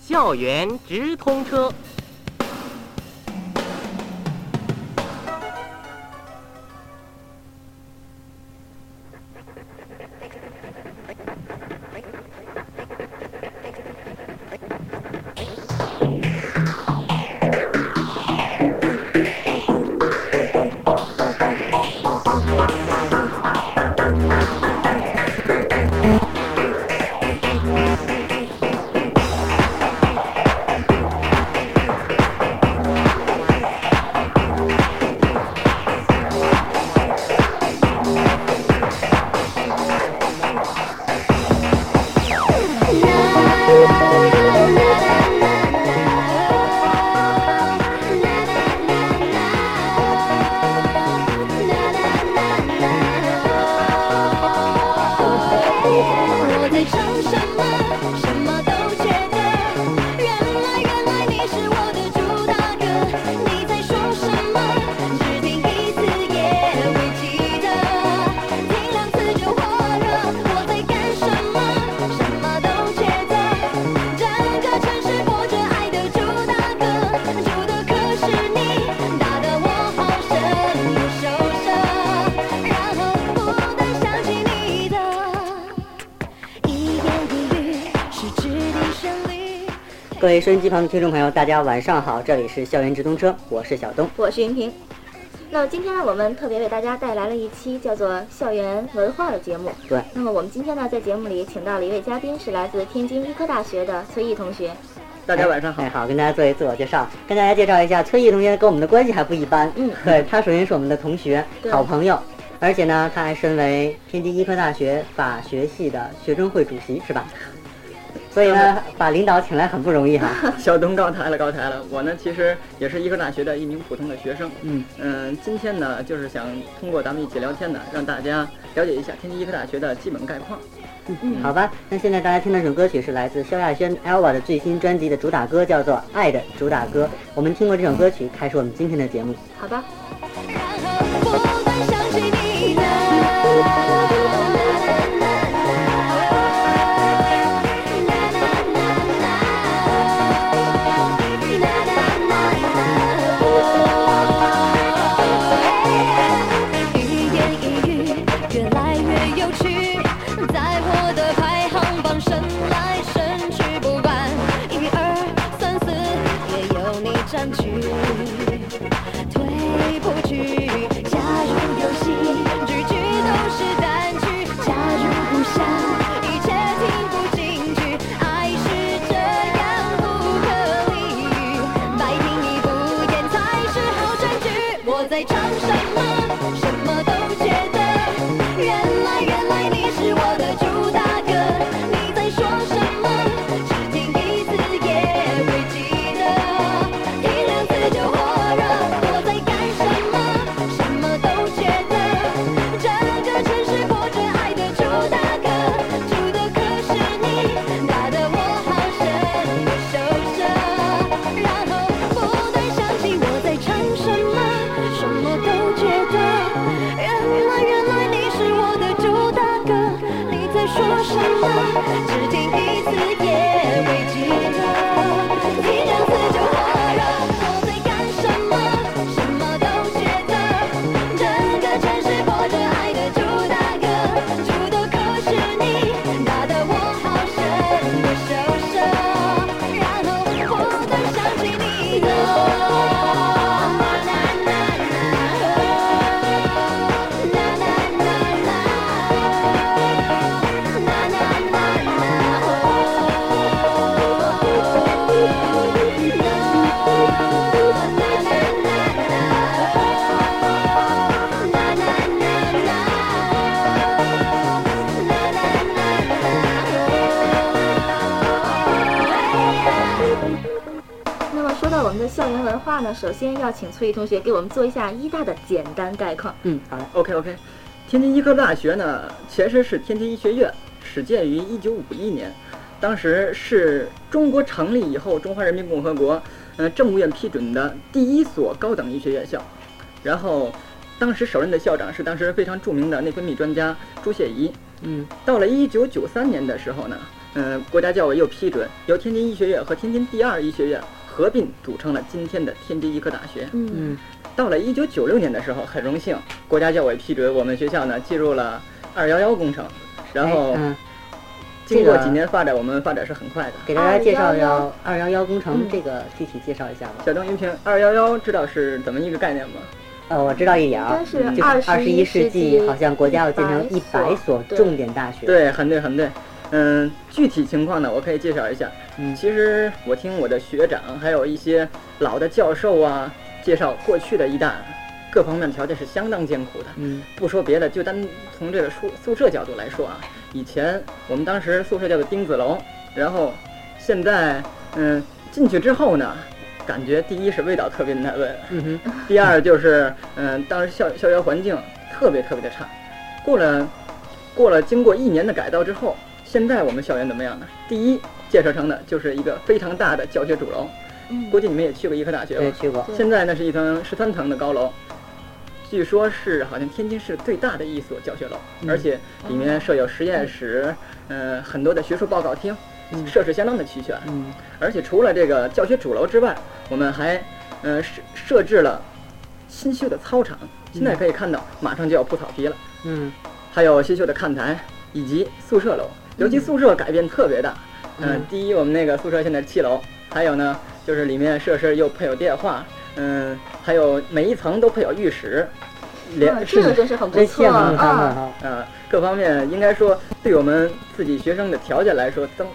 校园直通车。位收音机旁的听众朋友，大家晚上好，这里是校园直通车，我是小东。我是云平。那今天呢，我们特别为大家带来了一期叫做《校园文化》的节目。对，那么我们今天呢，在节目里请到了一位嘉宾，是来自天津医科大学的崔毅同学。大家晚上好哎，。好，跟大家做一自我介绍，跟大家介绍一下，崔毅同学跟我们的关系还不一般。嗯对他首先是我们的同学、好朋友，而且呢，他还身为天津医科大学法学系的学生会主席，是吧？所以呢，把领导请来很不容易哈。小东高抬了，高抬了。我呢，其实也是医科大学的一名普通的学生。嗯嗯，今天呢，就是想通过咱们一起聊天呢，让大家了解一下天津医科大学的基本概况。嗯，好吧，那现在大家听的这首歌曲是来自萧亚轩 Elva 的最新专辑的主打歌，叫做《爱的主打歌》。我们听过这首歌曲，开始我们今天的节目。好吧，然后不断想起你校园文化呢，首先要请崔毅同学给我们做一下医大的简单概况。嗯，好嘞。OK OK，天津医科大学呢，前身是天津医学院，始建于一九五一年，当时是中国成立以后中华人民共和国呃政务院批准的第一所高等医学院校。然后，当时首任的校长是当时非常著名的内分泌专家朱谢仪。嗯到了一九九三年的时候呢，嗯、国家教委又批准由天津医学院和天津第二医学院合并组成了今天的天津医科大学。嗯嗯到了一九九六年的时候，很荣幸，国家教委批准我们学校呢进入了二幺幺工程，然后哎嗯，经过几年发展，我们发展是很快的。给大家介绍一下二幺幺工程嗯，这个具体介绍一下吧。小邓云平，二幺幺知道是怎么一个概念吗？呃，我知道一点儿，是嗯就是二十一世纪，好像国家要建成一100百所重点大学。，对，很对，很对。嗯，具体情况呢，我可以介绍一下。嗯其实我听我的学长，还有一些老的教授啊，介绍过去的医大各方面条件是相当艰苦的。嗯不说别的，就单从这个宿宿舍角度来说啊，以前我们当时宿舍叫做丁子楼，然后现在嗯进去之后呢，感觉第一是味道特别难闻，嗯哼，第二就是嗯当时校校园环境特别特别的差。过了过了经过一年的改造之后，现在我们校园怎么样呢？第一建设成的就是一个非常大的教学主楼，嗯。估计你们也去过医科大学吧？对，？去过。现在呢是一层十三层的高楼，据说是好像天津市最大的一所教学楼，嗯。而且里面设有实验室，呃，很多的学术报告厅，嗯。设施相当的齐全。嗯。而且除了这个教学主楼之外，我们还呃设设置了新修的操场，现在可以看到马上就要铺草皮了，嗯。还有新修的看台以及宿舍楼，尤其宿舍改变特别大。嗯、嗯第一，我们那个宿舍现在是七楼，还有呢，就是里面设施又配有电话，嗯，还有每一层都配有浴室，连、啊这个真是很不错啊！呃各方面应该说对我们自己学生的条件来说，增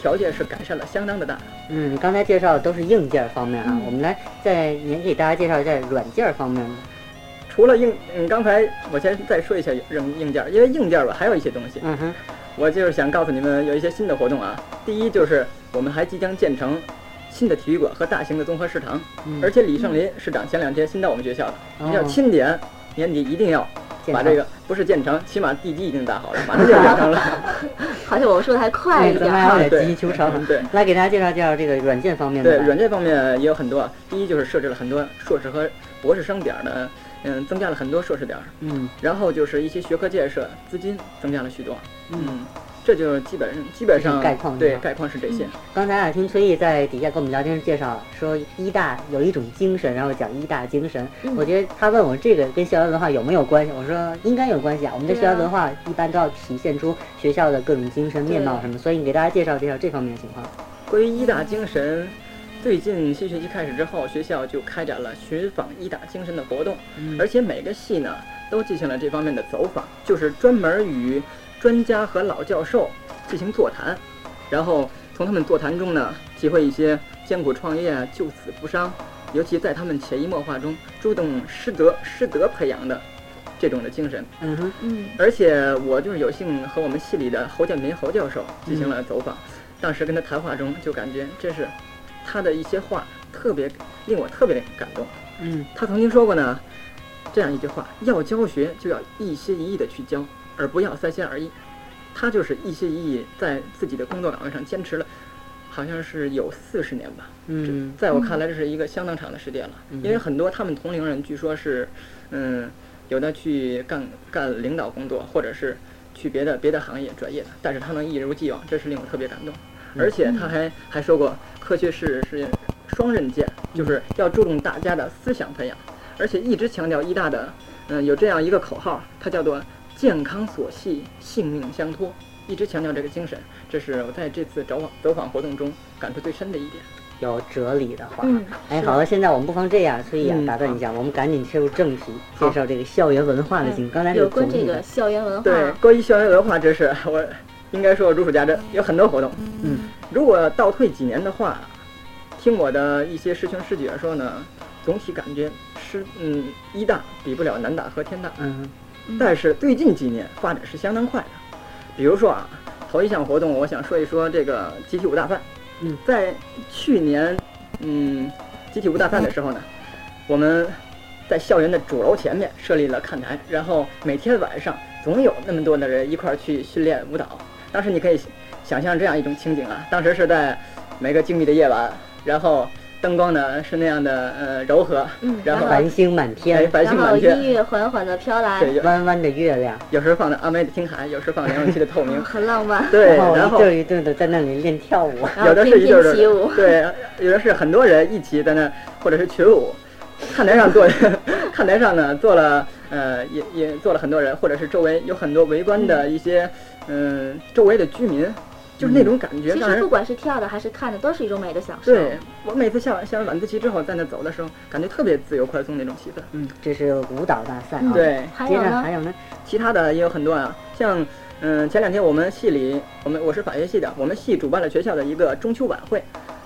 条件是改善了相当的大。嗯，刚才介绍的都是硬件方面啊，嗯我们来再您给大家介绍一下软件方面的。除了硬，嗯，刚才我先再说一下硬硬件，因为硬件吧还有一些东西，嗯哼，我就是想告诉你们有一些新的活动啊。第一就是我们还即将建成新的体育馆和大型的综合食堂，嗯而且李胜林市长前两天新到我们学校了，哦要钦点年底一定要把这个不是建成，起码地基已经打好了，马上就建成了。好像我说的还快一点 对急求成。对来给大家介绍介绍这个软件方面的对，软件方面也有很多啊。第一就是设置了很多硕士和博士生点儿的，嗯，增加了很多硕士点儿。嗯然后就是一些学科建设资金增加了许多。嗯。嗯，这就是基本上基本上概况对概况是这些。刚才啊，听崔毅在底下跟我们聊天时介绍说，医大有一种精神，然后讲医大精神。嗯我觉得他问我这个跟校园文化有没有关系，我说应该有关系啊。我们的校园文化一般都要体现出学校的各种精神面貌什么，所以你给大家介绍介绍这方面的情况。关于医大精神，最近新学期开始之后，学校就开展了寻访医大精神的活动，嗯而且每个系呢都进行了这方面的走访，就是专门与专家和老教授进行座谈，然后从他们座谈中呢，体会一些艰苦创业、救死扶伤，尤其在他们潜移默化中主动师德师德培养的这种的精神。嗯哼，嗯而且我就是有幸和我们系里的侯建民侯教授进行了走访，当时跟他谈话中就感觉这是他的一些话特别令我特别的感动。嗯他曾经说过呢，这样一句话：要教学就要一心一意的去教，而不要三心二意。他就是一心一意在自己的工作岗位上坚持了，好像是有四十年吧。嗯在我看来，这是一个相当长的时间了，嗯因为很多他们同龄人据说是，嗯，有的去干干领导工作，或者是去别的别的行业专业的，但是他能一如既往，这是令我特别感动。嗯而且他还还说过，科学是是双刃剑，就是要注重大家的思想培养，而且一直强调医大的，嗯，有这样一个口号，它叫做健康所系，性命相托。一直强调这个精神，这是我在这次走访走访活动中感触最深的一点。有哲理的话。嗯，哎，好了，现在我们不妨这样，崔毅啊，嗯打断一下，我们赶紧切入正题，介绍这个校园文化的情况。刚才有关这个校园文化，对，关于校园文化知识，我应该说如数家珍，有很多活动。嗯如果倒退几年的话，听我的一些师兄师姐说呢，总体感觉师嗯一大比不了南大和天大，嗯嗯但是最近几年发展是相当快的。比如说啊，头一项活动，我想说一说这个集体舞大赛。嗯，在去年嗯集体舞大赛的时候呢，我们在校园的主楼前面设立了看台，然后每天晚上总有那么多的人一块儿去训练舞蹈。当时你可以想象这样一种情景啊，当时是在每个静谧的夜晚，然后灯光呢是那样的呃柔和，嗯然后繁星满哎天，繁然后音星满天，乐缓缓的飘来，对，弯弯的月亮，有时候放的阿妹的听海，有时候放梁咏琪的透明，很浪漫。对，然然后后一对一对的在那里练跳舞。然后有的是翩一对翩起舞对，有的是很多人一起在那，或者是群舞。看台上坐，看台上呢坐了，呃，也也坐了很多人，或者是周围有很多围观的一些，嗯、周围的居民，就是那种感觉，其实不管是跳的还是看的，都是一种美的享受。对我每次下完下完晚自习之后，在那走的时候，感觉特别自由宽松那种气氛。嗯，这是舞蹈大赛对，接还有呢？着还有呢？其他的也有很多啊，像嗯前两天我们系里，我们我是法学系的，我们系主办了学校的一个中秋晚会。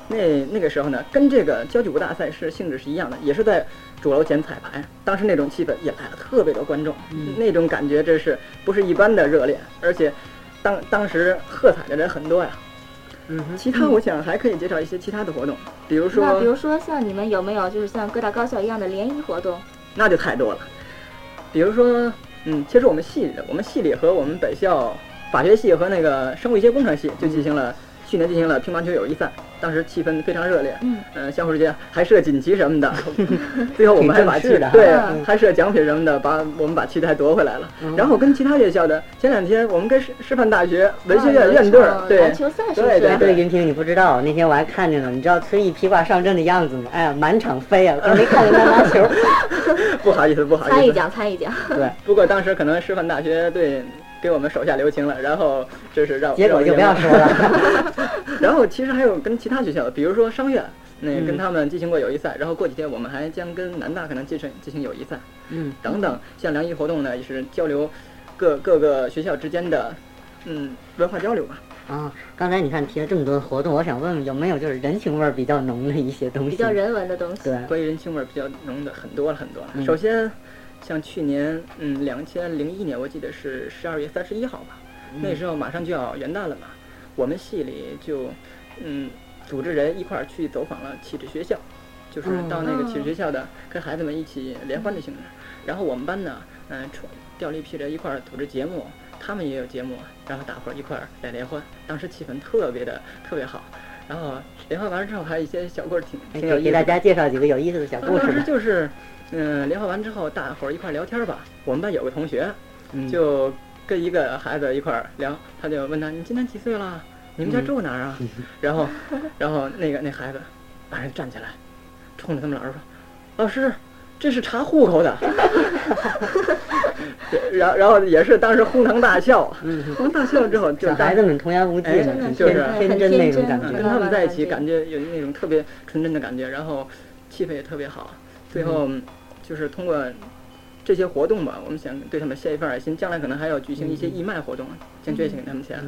那那个时候呢，跟这个交际舞大赛是性质是一样的，也是在主楼前彩排。当时那种气氛也来了特别多观众，那种感觉真是不是一般的热烈，而且当当时喝彩的人很多呀。嗯哼，其他我想还可以介绍一些其他的活动，比如说那比如说像你们有没有就是像各大高校一样的联谊活动？那就太多了。比如说，嗯，其实我们系里，我们系里和我们本校法学系和那个生物医学工程系就进行了、去年进行了乒乓球友谊赛，当时气氛非常热烈，嗯，呃，相互之间还设锦旗什么的，最后我们还把旗挺正式的对嗯还设奖品什么的，把我们把旗还夺回来了。嗯然后跟其他院校的，前两天我们跟师师范大学文学院院队儿对篮球赛是不是？对对对，云婷你不知道，那天我还看见了，你知道崔毅披挂上阵的样子吗？哎呀，满场飞啊，可没看见他拿球。不好意思不好意思，参一奖，参一奖。对，不过当时可能师范大学队给我们手下留情了，然后这是让结果就不要说了。然后其实还有跟其他学校的，比如说商院，那嗯跟他们进行过友谊赛，然后过几天我们还将跟南大可能进行进行友谊赛嗯，等等。像联谊活动呢，也是交流各各个学校之间的嗯文化交流吧。啊，刚才你看提了这么多活动，我想问问有没有就是人情味儿比较浓的一些东西？比较人文的东西。对，关于人情味儿比较浓的很多了很多了。嗯首先，像去年嗯两千零一年，我记得是十二月三十一号吧，那时候马上就要元旦了嘛，我们系里就嗯组织人一块儿去走访了启智学校，就是到那个启智学校的，跟孩子们一起联欢的性质。然后我们班呢，嗯、出调了一批人一块儿组织节目，他们也有节目，然后大伙儿一块儿来联欢，当时气氛特别的特别好。然后联欢完了之后，还有一些小故事挺哎挺有意思给大家介绍几个有意思的小故事当时。就是，嗯，联欢完之后，大伙儿一块儿聊天吧。我们班有个同学，嗯就跟一个孩子一块儿聊，他就问他：“你今年几岁了？你们家嗯住哪儿啊？”然后，然后那个那孩子马上站起来，冲着他们老师说：“老师，这是查户口的。对”然后然后也是当时哄堂大笑，嗯，哄堂大笑之后就小孩子们童言无忌哎嘛，很就是天天真那种感嗯，觉跟。他们在一起，感感觉有那种特别纯真的感觉，然后气氛也特别好。最后就是通过这些活动吧，我们想对他们献一份爱心，将来可能还要举行一些义卖活动，将捐献给他们钱。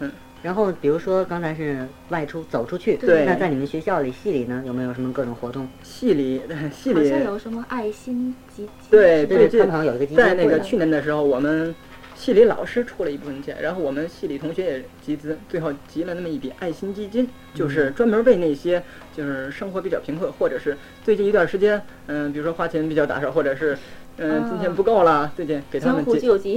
嗯。然后比如说刚才是外出走出去，对那在你们学校里系里呢，有没有什么各种活动？系里 系好里像有什么爱心基金对对，最近他们好像有一个基金在那个去年的时候，我们系里老师出了一部分钱，然后我们系里同学也集资，最后集了那么一笔爱心基金，就是专门为那些就是生活比较贫困，或者是最近一段时间，嗯，比如说花钱比较打手，或者是嗯啊。金钱不够了，最近给他们。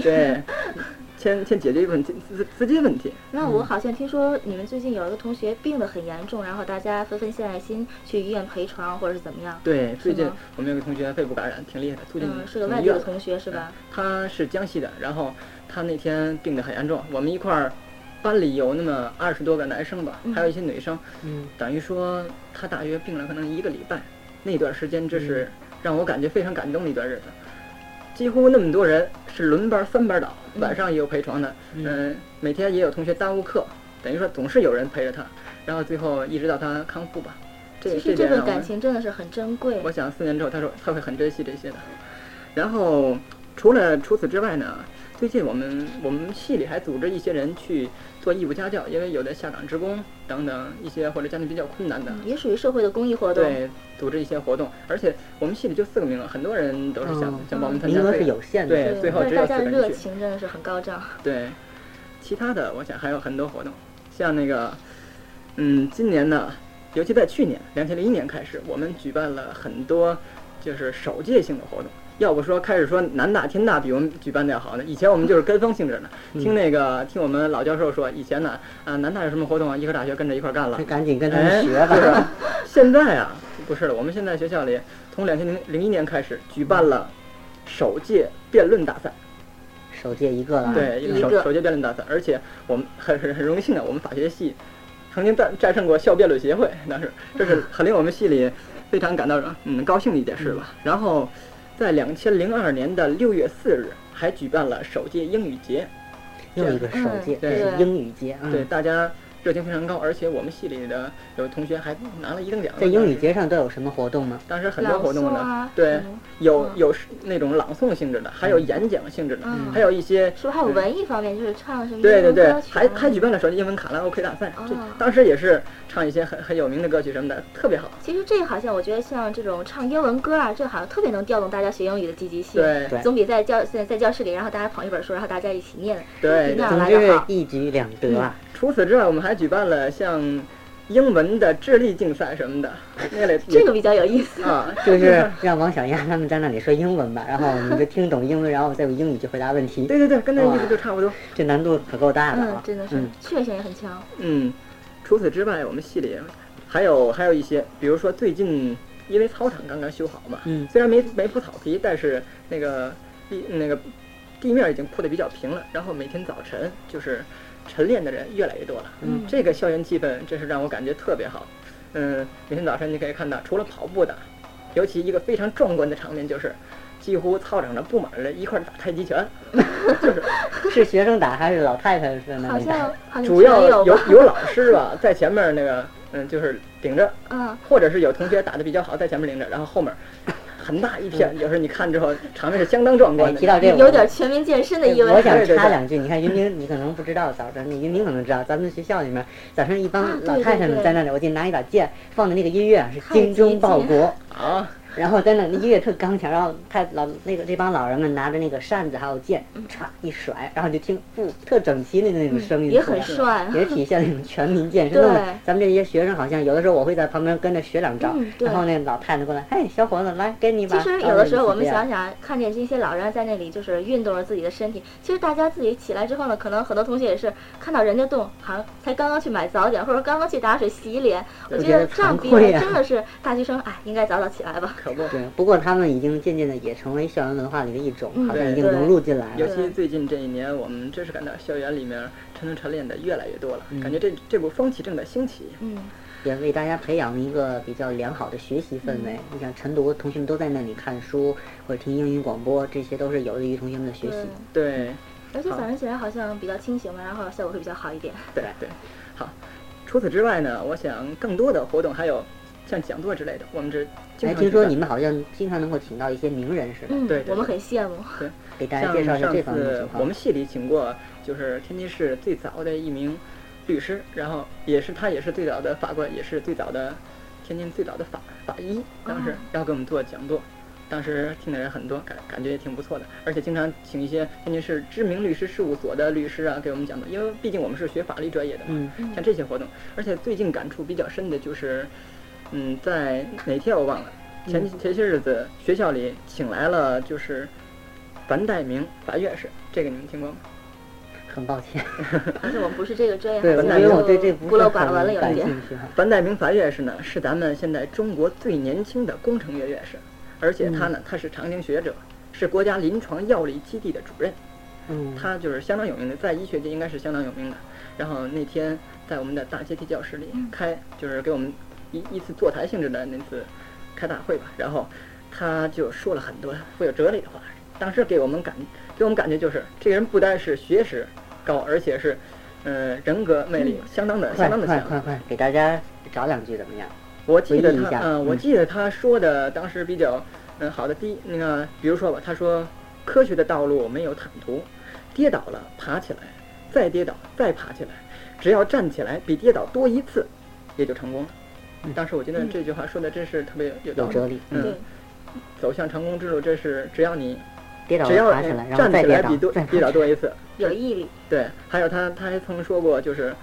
对，先先解决一部分资资资金问题。那我好像听说你们最近有一个同学病得很严重，然后大家纷纷献爱心去医院陪床或者是怎么样？对，最近我们有个同学肺部感染，挺厉害的，最近嗯，是个外地的同学是吧？他是江西的，然后他那天病得很严重，我们一块儿班里有那么二十多个男生吧，嗯还有一些女生，嗯，等于说他大约病了可能一个礼拜，那段时间这是让我感觉非常感动的一段日子。几乎那么多人是轮班三班倒，嗯晚上也有陪床的，嗯、每天也有同学耽误课，等于说总是有人陪着他，然后最后一直到他康复吧。这其实这份感情真的是很珍贵。我想四年之后，他说他会很珍惜这些的。然后除了除此之外呢，最近我们我们系里还组织一些人去做义务家教，因为有的下岗职工等等一些或者家庭比较困难的，嗯也属于社会的公益活动。对，组织一些活动。而且我们系里就四个名额，很多人都是想、嗯想报名参加，名额是有限的。对最后只有四个人去热情真的是很高涨。对，其他的我想还有很多活动，像那个，嗯，今年呢，尤其在去年两千零一年开始，我们举办了很多就是首届性的活动。要不说开始说南大天大比我们举办的要好呢，以前我们就是跟风性质的，听那个听我们老教授说，以前呢，啊南大有什么活动啊，医科大学跟着一块儿干了就。赶紧跟他们哎，学吧。是现在啊，不是了，我们现在学校里从两千零零一年开始举办了首届辩论大赛，首届一个了，对，一个首首届辩论大赛，而且我们很很很荣幸的，我们法学系曾经战战胜过校辩论协会，那是这是很令我们系里非常感到嗯高兴的一件事吧。然后在两千零二年的六月四日，还举办了首届英语节，又一个首届，英语节，啊对，大家热情非常高，而且我们系里的有同学还拿了一等奖。在英语节上都有什么活动吗？当时很多活动呢，啊对，嗯有有是那种朗诵性质的，还有演讲性质的，嗯还有一些是不是还有文艺方面，就是唱什么对对对还还举办了首届英文卡拉 OK 大赛，这哦当时也是唱一些很很有名的歌曲什么的，特别好。其实这个好像我觉得像这种唱英文歌啊，这好像特别能调动大家学英语的积极性。对对总比在教在在教室里，然后大家捧一本书，然后大家一起念，对总之是来的好。一举两得啊！除此之外，我们还举办了像英文的智力竞赛什么的，那类这个比较有意思。啊，就是让王小丫他们在那里说英文吧，然后我们就听懂英文，然后再用英语去回答问题。对对对，跟那意思就差不多。这难度可够大的啊！，嗯真的是嗯，趣味性也很强。嗯，除此之外，我们系里还有还有一些，比如说最近因为操场刚刚修好嘛，嗯虽然没没铺草皮，但是那个地那个地面已经铺的比较平了，然后每天早晨就是晨练的人越来越多了，嗯这个校园气氛真是让我感觉特别好。嗯，每天早晨你可以看到，除了跑步的，尤其一个非常壮观的场面就是。几乎操场上布满了一块儿打太极拳，就是 是学生打还是老太太在那好里打像？好像主要有。有有老师吧在前面那个嗯就是顶着，嗯，或者是有同学打的比较好在前面领着，然后后面很大一片，有时候你看之后场面是相当壮哎，观的。提到这个，有点全民健身的意味。我想插两句，你看云明，你可能不知道，早晨你云明可能知道，咱们学校里面早上一帮老太太们在那里，我记得拿一把剑，放的那个音乐啊是精忠报国，啊，然后在那那音乐特刚强，然后太老那个这帮老人们拿着那个扇子还有剑，歘一甩，然后就听不特整齐的那种声音嗯也，很帅。也体现那种全民健身。对咱们这些学生好像有的时候我会在旁边跟着学两招，嗯对然后那老太太过来，嘿，小伙子来给你一把。其实有的时候我们想想，看见这些老人在那里就是运动着自己的身体。其实大家自己起来之后呢，可能很多同学也是看到人家动，好像才刚刚去买早点，或者刚刚去打水洗脸。我觉觉得得这样比真的是大学生，哎，应该早早起来吧。可不。对，不过他们已经渐渐的也成为校园文化里的一种，好像已经融入进来了。尤其最近这一年，我们真是感到校园里面晨晨晨练的越来越多了，嗯感觉这这股风气正在兴起。嗯，也为大家培养一个比较良好的学习氛围。嗯你想晨读，同学们都在那里看书或者听英语广播，这些都是有利于同学们的学习对。。对，而且早上起来好像比较清醒嘛，然后效果会比较好一点。对对，好。除此之外呢，我想更多的活动还有像讲座之类的，我们这经哎，听说你们好像经常能够请到一些名人似的，嗯，对对我们很羡慕。给大家介绍一下这方面的次情况。我们系里请过，就是天津市最早的一名律师，然后也是他也是最早的法官，也是最早的天津最早的法法医，当时哦要给我们做讲座。当时听的人很多，感感觉也挺不错的，而且经常请一些天津市知名律师事务所的律师啊给我们讲座，因为毕竟我们是学法律专业的嘛，嗯，像这些活动。而且最近感触比较深的就是，嗯，在哪天我忘了，前嗯前些日子学校里请来了就是樊代明樊院士，这个你们听过吗？很抱歉，而且我们不是这个专业，对，因为我就对这不陋寡闻了很感有一点。兴趣哈。樊代明樊院士呢，是咱们现在中国最年轻的工程院院士，而且他呢，他是长青学者，是国家临床药理基地的主任，嗯，他就是相当有名的，在医学界应该是相当有名的。然后那天在我们的大阶梯教室里开，就是给我们一一次座谈性质的那次开大会吧，然后他就说了很多富有哲理的话，当时给我们感给我们感觉就是这个人不单是学识高，而且是。呃，人格魅力相当的、快相当的强。快快快，给大家找两句怎么样？我记得他，嗯，我嗯记得他说的当时比较，嗯，好的。第一，那个，比如说吧，他说，科学的道路没有坦途，跌倒了爬起来，再跌倒再爬起来，只要站起来比跌倒多一次，也就成功了。嗯当时我觉得这句话说的真是特别有道理。有哲理。嗯，走向成功之路，这是只要你跌倒只要了爬起来，然后站再跌倒起来比多，跌倒。多一次。有毅力。对，还有他他还曾说过，就是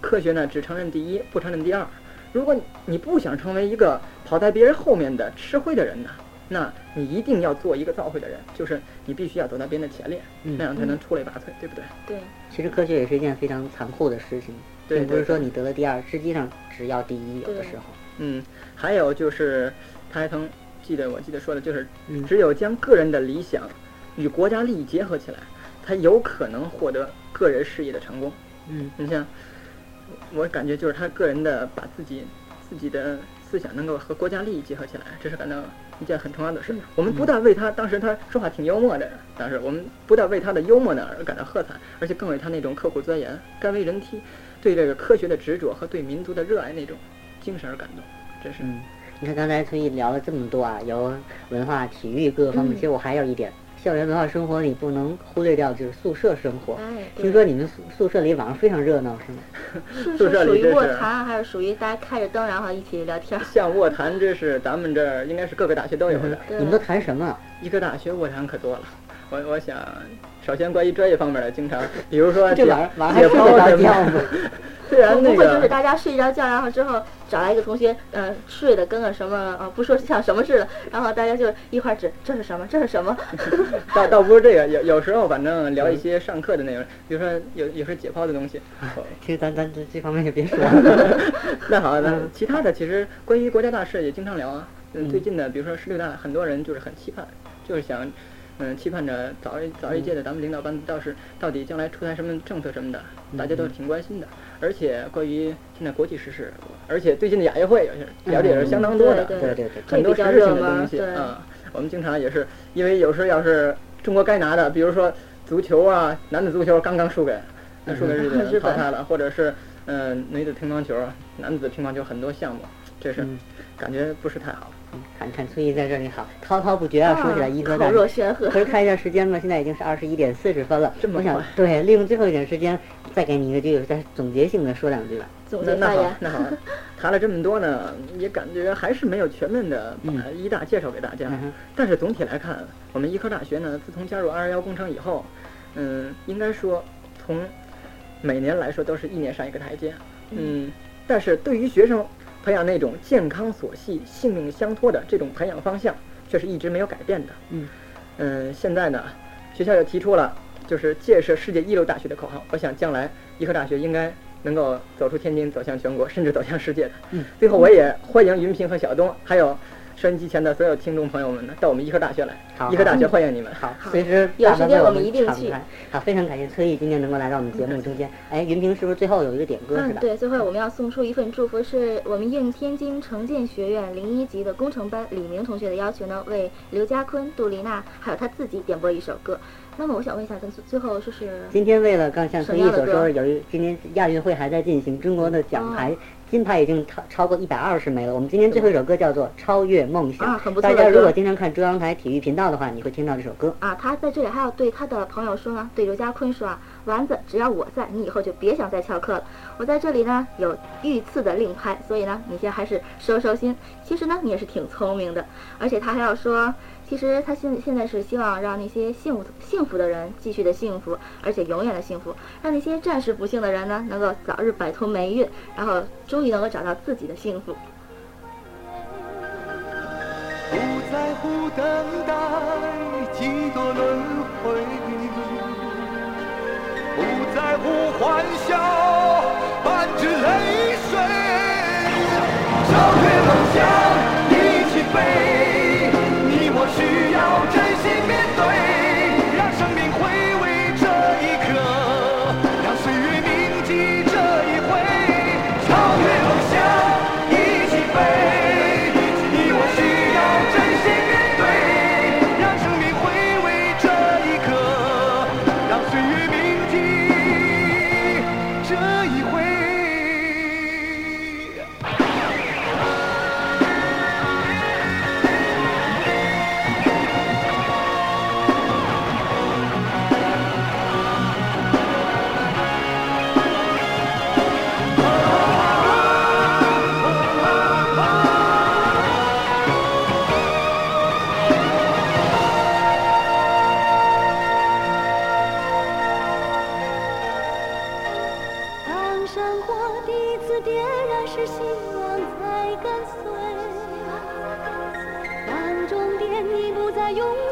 科学呢只承认第一，不承认第二。如果你不想成为一个跑在别人后面的吃灰的人呢，那你一定要做一个造会的人，就是你必须要走到别人的前列，嗯那样才能出类拔萃，对不对？对，其实科学也是一件非常残酷的事情，对并不是说你得了第二，实际上只要第一，有的时候。嗯，还有就是他还曾记得我记得说的就是嗯，只有将个人的理想与国家利益结合起来，才有可能获得个人事业的成功。嗯你像，我感觉就是他个人的把自己自己的思想能够和国家利益结合起来，这是感到一件很重要的事。我们不但为他当时他说话挺幽默的，但是我们不但为他的幽默呢而感到喝彩，而且更为他那种刻苦钻研、甘为人梯、对这个科学的执着和对民族的热爱那种精神而感动。真是，嗯，你看刚才崔毅聊了这么多啊，有文化、体育各个方面，嗯其实我还有一点，校园文化生活里不能忽略掉就是宿舍生活。哎，听说你们宿宿舍里晚上非常热闹，是吗？是宿舍是属于里这是卧谈，还是属于大家开着灯然后一起聊天儿？像卧谈，这是咱们这儿应该是各个大学都有你们都谈什么啊？医科大学卧谈可多了。我我想，首先关于专业方面的，经常比如说这解晚上晚上还解睡觉吗？虽然那不会就是个大家睡着觉，然后之后找来一个同学，嗯、睡的跟个什么呃不说像什么似的，然后大家就一块儿指这是什么，这是什么，倒倒不是这个，有有时候反正聊一些上课的内容，比如说有有时候解剖的东西。哦其实咱咱这这方面就别说了。那好，那嗯其他的其实关于国家大事也经常聊啊。嗯，嗯最近的比如说十六大，很多人就是很期盼，就是想。嗯，期盼着早一早一届的咱们领导班子到是到底将来出台什么政策什么的，大家都挺关心的。而且关于现在国际时事，而且最近的亚运会也是了解也是相当多的。对对对对，很多实质性的东西对啊、我们经常也是因为有时候要是中国该拿的，比如说足球啊，男子足球刚刚输给那输给日日本 本淘汰了，或者是嗯、呃女子乒乓球、男子乒乓球很多项目，这是嗯感觉不是太好。看看崔毅在这里好滔滔不绝啊，说起来医科大口若悬河可。是看一下时间呢，现在已经是二十一点四十分了。这么我想快对，利用最后一点时间，再给你一个机会，再总结性的说两句吧。总那那好结发言，，那好，谈了这么多呢，也感觉还是没有全面的把嗯医大介绍给大家。嗯但是总体来看，我们医科大学呢，自从加入二幺幺工程以后，嗯，应该说从每年来说都是一年上一个台阶。嗯，但是对于学生培养那种健康所系、性命相托的这种培养方向，却是一直没有改变的。嗯嗯，现在呢，学校又提出了就是建设世界一流大学的口号。我想将来医科大学应该能够走出天津，走向全国，甚至走向世界的。嗯，最后我也欢迎云平和小东，还有收音机前的所有听众朋友们呢，到我们医科大学来。好医科大学欢迎你们。好，随时有时间我们一定去。好，非常感谢崔毅今天能够来到我们节目中间。哎，云平是不是最后有一个点歌是嗯，吧？对，最后我们要送出一份祝福，是我们应天津城建学院零一级的工程班李明同学的要求呢，为刘家坤、杜丽娜还有他自己点播一首歌。那么我想问一下，咱最最后就是今天为了刚像崔毅所说，什么样的歌由于今天亚运会还在进行，中国的奖牌、哦金牌已经超超过一百二十枚了。我们今天最后一首歌叫做《超越梦想》，啊很不错大家如果经常看中央台体育频道的话，你会听到这首歌。啊，他在这里还要对他的朋友说呢，对刘家坤说啊，丸子，只要我在，你以后就别想再翘课了。我在这里呢有御赐的令牌，所以呢，你先还是收收心。其实呢，你也是挺聪明的，而且他还要说，其实他现现在是希望让那些幸福幸福的人继续的幸福，而且永远的幸福，让那些暂时不幸的人呢，能够早日摆脱霉运，然后终于能够找到自己的幸福。不在乎等待几多轮回，不在乎欢笑伴着泪水，超越梦想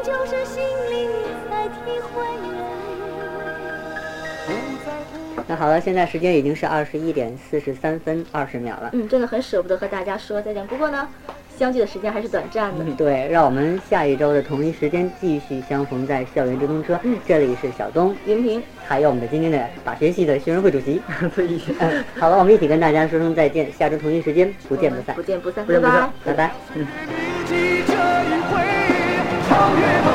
再永久时，心灵在体会。那好了，现在时间已经是二十一点四十三分二十秒了。嗯，真的很舍不得和大家说再见。不过呢，相聚的时间还是短暂的。对，让我们下一周的同一时间继续相逢在校园直通车。嗯这里是小东，云平，还有我们的今天的法学系的学生会主席。嗯，好了，我们一起跟大家说声再见，下周同一时间不见不散不，见不散，不见不散拜拜。拜拜。铭记这 Oh, yeah.